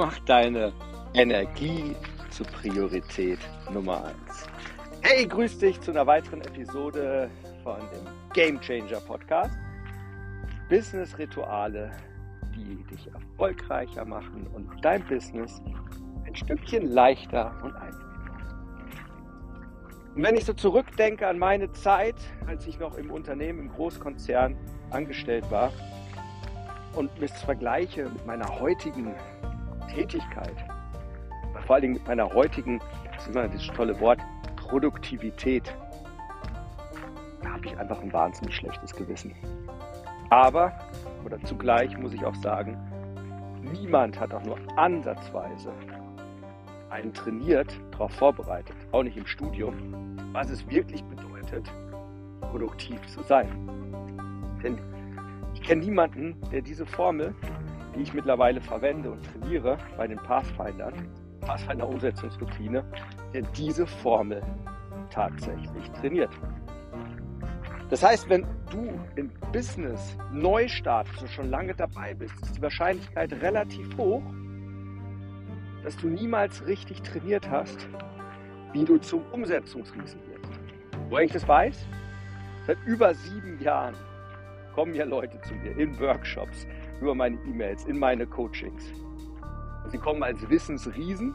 Mach deine Energie zur Priorität Nummer 1. Hey, grüß dich zu einer weiteren Episode von dem Game Changer Podcast. Business Rituale, die dich erfolgreicher machen und dein Business ein Stückchen leichter und einfacher. Und wenn ich so zurückdenke an meine Zeit, als ich noch im Unternehmen, im Großkonzern angestellt war und es vergleiche mit meiner heutigen Tätigkeit, vor Dingen mit meiner heutigen, das ist immer dieses tolle Wort, Produktivität, da habe ich einfach ein wahnsinnig schlechtes Gewissen. Aber, oder zugleich muss ich auch sagen, niemand hat auch nur ansatzweise einen trainiert, darauf vorbereitet, auch nicht im Studium, was es wirklich bedeutet, produktiv zu sein. Denn ich kenne niemanden, der diese Formel die ich mittlerweile verwende und trainiere bei den Pathfindern, Pathfinder-Umsetzungsroutine, der diese Formel tatsächlich trainiert. Das heißt, wenn du im Business neu startest und schon lange dabei bist, ist die Wahrscheinlichkeit relativ hoch, dass du niemals richtig trainiert hast, wie du zum Umsetzungsriesen wirst. Woher ich das weiß? Seit über sieben Jahren kommen ja Leute zu mir in Workshops, über meine E-Mails, in meine Coachings. Sie kommen als Wissensriesen.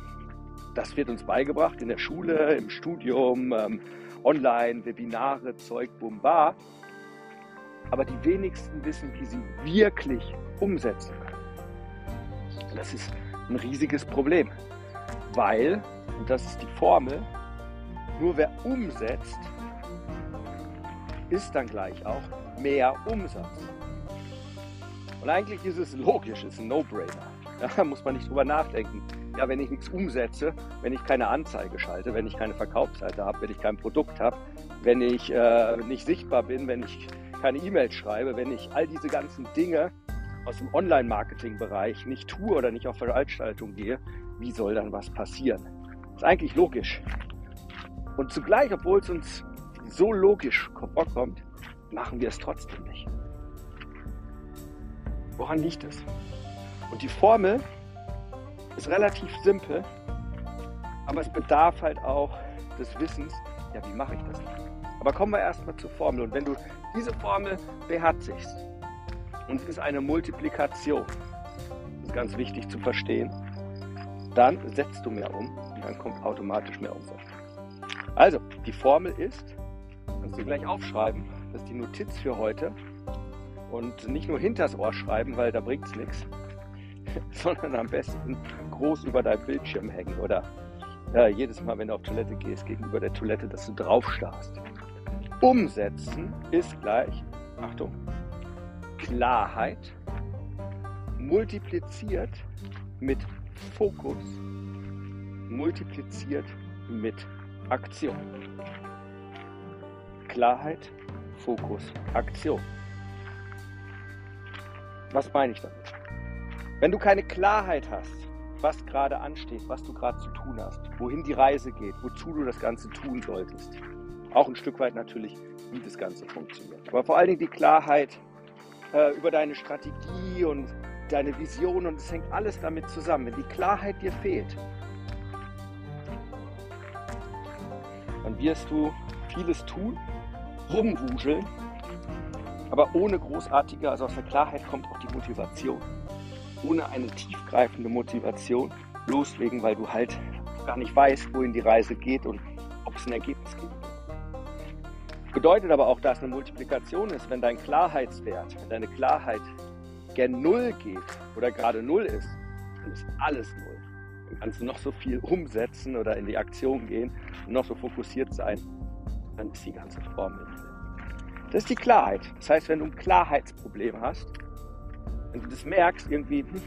Das wird uns beigebracht in der Schule, im Studium, ähm, online, Webinare, Zeug, Bumba. Aber die wenigsten wissen, wie sie wirklich umsetzen können. Das ist ein riesiges Problem, weil, und das ist die Formel, nur wer umsetzt, ist dann gleich auch mehr Umsatz. Und eigentlich ist es logisch, es ist ein No-Brainer. Da muss man nicht drüber nachdenken. Ja, wenn ich nichts umsetze, wenn ich keine Anzeige schalte, wenn ich keine Verkaufsseite habe, wenn ich kein Produkt habe, wenn ich äh, nicht sichtbar bin, wenn ich keine E-Mails schreibe, wenn ich all diese ganzen Dinge aus dem Online-Marketing-Bereich nicht tue oder nicht auf Veranstaltungen gehe, wie soll dann was passieren? Ist eigentlich logisch. Und zugleich, obwohl es uns so logisch vorkommt, machen wir es trotzdem nicht. Woran liegt es? Und die Formel ist relativ simpel, aber es bedarf halt auch des Wissens, ja, wie mache ich das? Aber kommen wir erstmal zur Formel. Und wenn du diese Formel beherzigst, und es ist eine Multiplikation, das ist ganz wichtig zu verstehen, dann setzt du mehr um und dann kommt automatisch mehr Umsatz. Also, die Formel ist, kannst du gleich aufschreiben, das ist die Notiz für heute, und nicht nur hinters Ohr schreiben, weil da bringt es nichts, sondern am besten groß über deinem Bildschirm hängen oder äh, jedes Mal, wenn du auf Toilette gehst, gegenüber der Toilette, dass du drauf starrst. Umsetzen ist gleich, Achtung, Klarheit multipliziert mit Fokus, multipliziert mit Aktion. Klarheit, Fokus, Aktion. Was meine ich damit? Wenn du keine Klarheit hast, was gerade ansteht, was du gerade zu tun hast, wohin die Reise geht, wozu du das Ganze tun solltest, auch ein Stück weit natürlich, wie das Ganze funktioniert. Aber vor allen Dingen die Klarheit äh, über deine Strategie und deine Vision und es hängt alles damit zusammen. Wenn die Klarheit dir fehlt, dann wirst du vieles tun, rumwuseln aber ohne großartige, also aus der Klarheit kommt auch die Motivation. Ohne eine tiefgreifende Motivation loslegen, weil du halt gar nicht weißt, wohin die Reise geht und ob es ein Ergebnis gibt. Bedeutet aber auch, dass eine Multiplikation ist, wenn dein Klarheitswert, wenn deine Klarheit gern Null geht oder gerade Null ist, dann ist alles Null. Dann kannst du noch so viel umsetzen oder in die Aktion gehen und noch so fokussiert sein, dann ist die ganze Formel das ist die Klarheit. Das heißt, wenn du ein Klarheitsproblem hast, Wenn du das merkst, irgendwie, hm,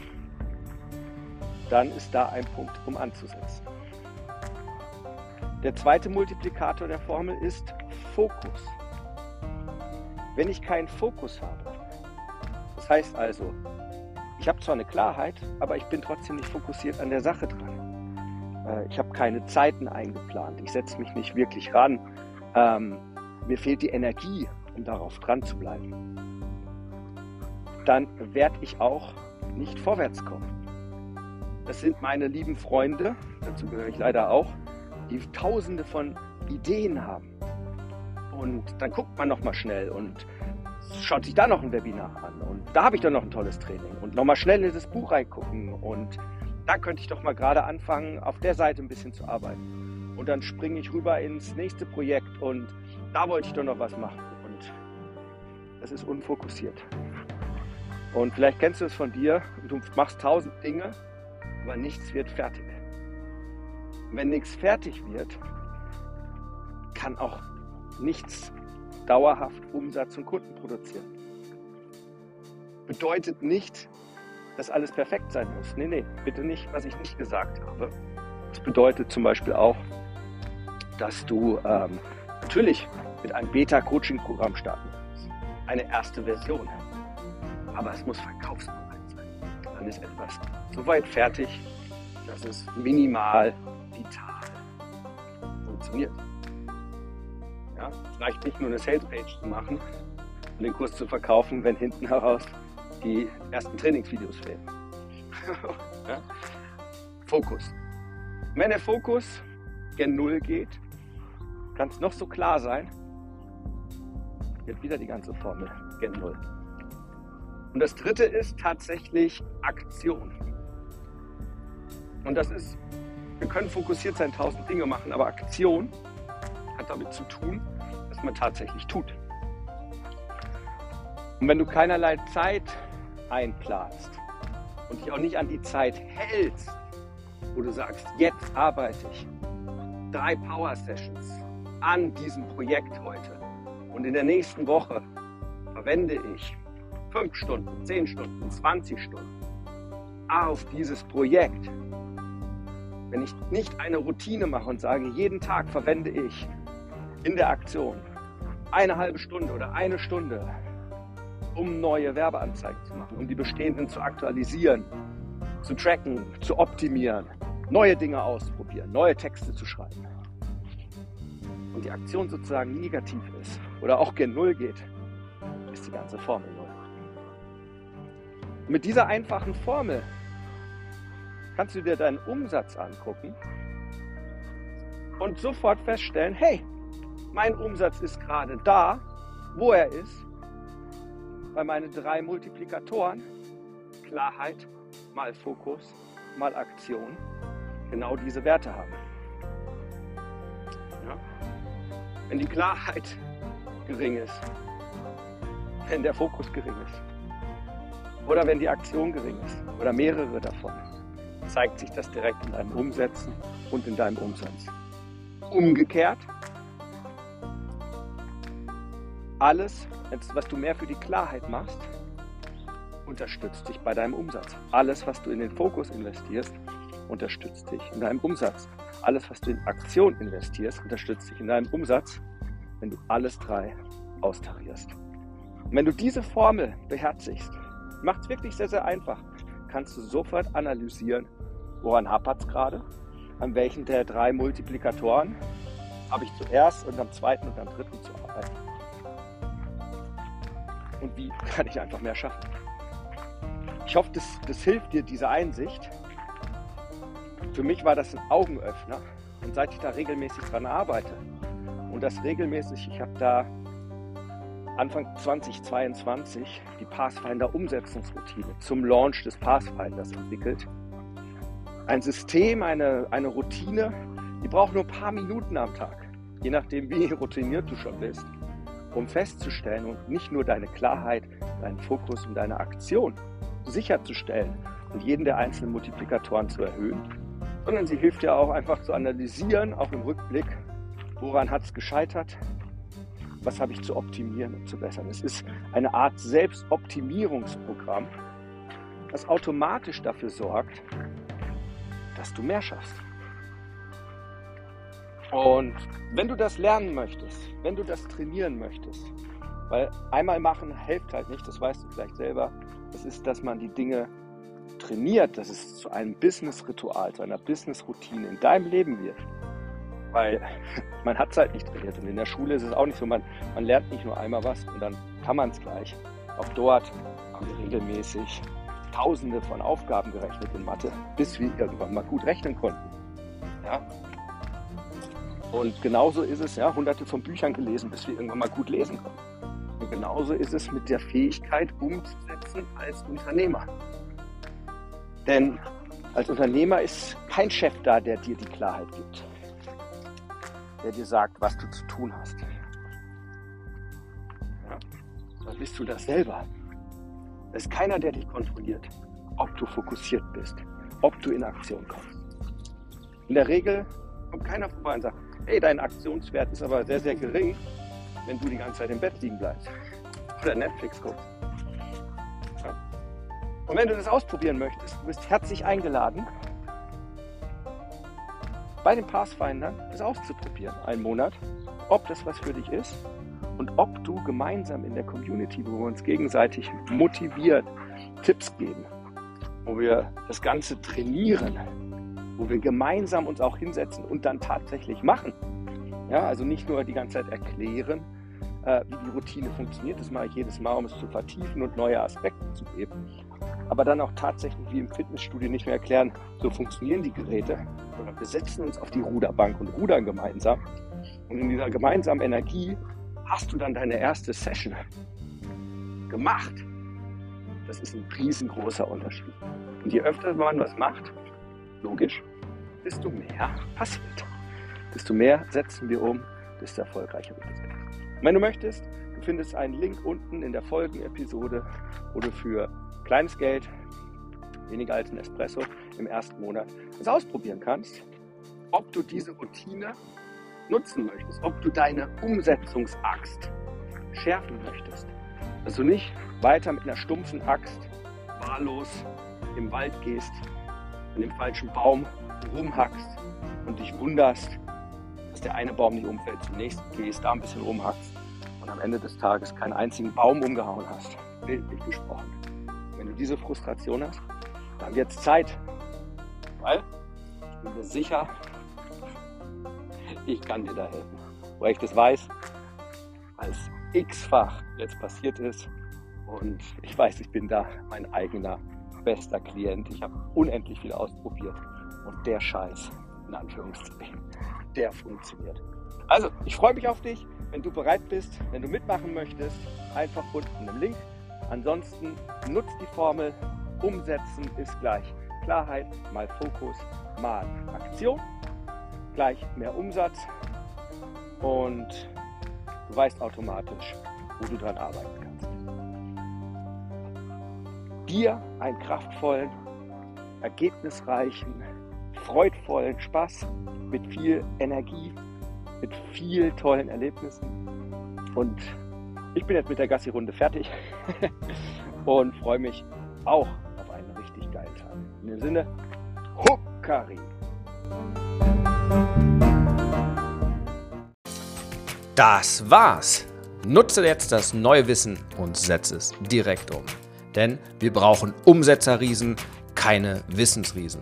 dann ist da ein Punkt, um anzusetzen. Der zweite Multiplikator der Formel ist Fokus. Wenn ich keinen Fokus habe, das heißt also, ich habe zwar eine Klarheit, aber ich bin trotzdem nicht fokussiert an der Sache dran. Äh, ich habe keine Zeiten eingeplant. Ich setze mich nicht wirklich ran. Ähm, mir fehlt die Energie, um darauf dran zu bleiben. Dann werde ich auch nicht vorwärts kommen. Das sind meine lieben Freunde, dazu gehöre ich leider auch, die tausende von Ideen haben. Und dann guckt man nochmal schnell und schaut sich da noch ein Webinar an. Und da habe ich dann noch ein tolles Training. Und nochmal schnell in das Buch reingucken. Und da könnte ich doch mal gerade anfangen, auf der Seite ein bisschen zu arbeiten. Und dann springe ich rüber ins nächste Projekt und da wollte ich doch noch was machen. Das ist unfokussiert. Und vielleicht kennst du es von dir, du machst tausend Dinge, aber nichts wird fertig. Wenn nichts fertig wird, kann auch nichts dauerhaft Umsatz und Kunden produzieren. Bedeutet nicht, dass alles perfekt sein muss. Nee, nee, bitte nicht, was ich nicht gesagt habe. Das bedeutet zum Beispiel auch, dass du ähm, natürlich mit einem Beta-Coaching-Programm starten. Eine erste Version. Aber es muss verkaufsbereit sein. Dann ist etwas so weit fertig, dass es minimal vital funktioniert. Ja, es reicht nicht nur eine Salespage zu machen und den Kurs zu verkaufen, wenn hinten heraus die ersten Trainingsvideos fehlen. ja? Fokus. Wenn der Fokus gen Null geht, kann es noch so klar sein, wird wieder die ganze Formel gen Null. Und das dritte ist tatsächlich Aktion. Und das ist, wir können fokussiert sein, tausend Dinge machen, aber Aktion hat damit zu tun, dass man tatsächlich tut. Und wenn du keinerlei Zeit einplanst und dich auch nicht an die Zeit hältst, wo du sagst, jetzt arbeite ich drei Power Sessions an diesem Projekt heute und in der nächsten Woche verwende ich fünf Stunden, zehn Stunden, 20 Stunden auf dieses Projekt. Wenn ich nicht eine Routine mache und sage, jeden Tag verwende ich in der Aktion eine halbe Stunde oder eine Stunde, um neue Werbeanzeigen zu machen, um die bestehenden zu aktualisieren, zu tracken, zu optimieren, neue Dinge auszuprobieren, neue Texte zu schreiben. Und die Aktion sozusagen negativ ist oder auch gen Null geht, ist die ganze Formel null. Mit dieser einfachen Formel kannst du dir deinen Umsatz angucken und sofort feststellen, hey, mein Umsatz ist gerade da, wo er ist, weil meine drei Multiplikatoren, Klarheit mal Fokus mal Aktion, genau diese Werte haben. Ja? Wenn die Klarheit gering ist, wenn der Fokus gering ist oder wenn die Aktion gering ist oder mehrere davon, zeigt sich das direkt in deinem Umsätzen und in deinem Umsatz. Umgekehrt, alles, was du mehr für die Klarheit machst, unterstützt dich bei deinem Umsatz. Alles, was du in den Fokus investierst, unterstützt dich in deinem Umsatz. Alles, was du in Aktion investierst, unterstützt dich in deinem Umsatz, wenn du alles drei austarierst. Und wenn du diese Formel beherzigst, macht es wirklich sehr, sehr einfach, kannst du sofort analysieren, woran hapert es gerade, an welchen der drei Multiplikatoren habe ich zuerst und am zweiten und am dritten zu arbeiten und wie kann ich einfach mehr schaffen. Ich hoffe, das, das hilft dir, diese Einsicht. Für mich war das ein Augenöffner und seit ich da regelmäßig dran arbeite und das regelmäßig, ich habe da Anfang 2022 die Pathfinder Umsetzungsroutine zum Launch des Pathfinders entwickelt. Ein System, eine, eine Routine, die braucht nur ein paar Minuten am Tag, je nachdem, wie routiniert du schon bist um festzustellen und nicht nur deine Klarheit, deinen Fokus und deine Aktion sicherzustellen und jeden der einzelnen Multiplikatoren zu erhöhen, sondern sie hilft dir auch einfach zu analysieren, auch im Rückblick, woran hat es gescheitert, was habe ich zu optimieren und zu bessern. Es ist eine Art Selbstoptimierungsprogramm, das automatisch dafür sorgt, dass du mehr schaffst. Und wenn du das lernen möchtest, wenn du das trainieren möchtest, weil einmal machen hilft halt nicht, das weißt du vielleicht selber, das ist, dass man die Dinge trainiert, dass es zu einem Business-Ritual, zu einer Business-Routine in deinem Leben wird. Weil man hat es halt nicht trainiert. Und in der Schule ist es auch nicht so, man, man lernt nicht nur einmal was und dann kann man es gleich. Auch dort haben wir regelmäßig Tausende von Aufgaben gerechnet in Mathe, bis wir irgendwann mal gut rechnen konnten. Ja? Und genauso ist es, ja, hunderte von Büchern gelesen, bis wir irgendwann mal gut lesen konnten. Und genauso ist es mit der Fähigkeit umzusetzen als Unternehmer. Denn als Unternehmer ist kein Chef da, der dir die Klarheit gibt, der dir sagt, was du zu tun hast. Dann bist du das selber. Es ist keiner, der dich kontrolliert, ob du fokussiert bist, ob du in Aktion kommst. In der Regel kommt keiner vorbei und sagt, hey, dein Aktionswert ist aber sehr, sehr gering, wenn du die ganze Zeit im Bett liegen bleibst oder Netflix guckst. Und wenn du das ausprobieren möchtest, du bist herzlich eingeladen, bei den Pathfindern das auszuprobieren, einen Monat, ob das was für dich ist und ob du gemeinsam in der Community, wo wir uns gegenseitig motiviert, Tipps geben, wo wir das Ganze trainieren, wo wir gemeinsam uns auch hinsetzen und dann tatsächlich machen. Ja, also nicht nur die ganze Zeit erklären, äh, wie die Routine funktioniert, das mache ich jedes Mal, um es zu vertiefen und neue Aspekte zu geben, aber dann auch tatsächlich wie im Fitnessstudio nicht mehr erklären, so funktionieren die Geräte, sondern wir setzen uns auf die Ruderbank und rudern gemeinsam. Und in dieser gemeinsamen Energie hast du dann deine erste Session gemacht. Das ist ein riesengroßer Unterschied. Und je öfter man was macht, logisch, desto mehr passiert. Desto mehr setzen wir um, desto erfolgreicher wird es. Wenn du möchtest, du findest einen Link unten in der Folgenepisode, wo du für kleines Geld, weniger als ein Espresso im ersten Monat, das ausprobieren kannst, ob du diese Routine nutzen möchtest, ob du deine Umsetzungsaxt schärfen möchtest. Dass du nicht weiter mit einer stumpfen Axt wahllos im Wald gehst, an dem falschen Baum rumhackst und dich wunderst, dass der eine Baum nicht umfällt, zum nächsten gehst, da ein bisschen rumhackst und am Ende des Tages keinen einzigen Baum umgehauen hast. Bildlich gesprochen. Wenn du diese Frustration hast, dann wird es Zeit. Weil ich bin mir sicher, ich kann dir da helfen. Weil ich das weiß, als x-fach jetzt passiert ist. Und ich weiß, ich bin da mein eigener bester Klient. Ich habe unendlich viel ausprobiert. Und der Scheiß, in Anführungszeichen, der funktioniert. Also, ich freue mich auf dich. Wenn du bereit bist, wenn du mitmachen möchtest, einfach unten im Link. Ansonsten nutzt die Formel. Umsetzen ist gleich Klarheit mal Fokus mal Aktion gleich mehr Umsatz und du weißt automatisch, wo du dran arbeiten kannst. Dir einen kraftvollen, ergebnisreichen, freudvollen Spaß mit viel Energie, mit viel tollen Erlebnissen. Und ich bin jetzt mit der Gassi-Runde fertig und freue mich auch auf einen richtig geilen Tag. In dem Sinne, Huckari! Das war's. Nutze jetzt das neue Wissen und setze es direkt um. Denn wir brauchen Umsetzerriesen, keine Wissensriesen.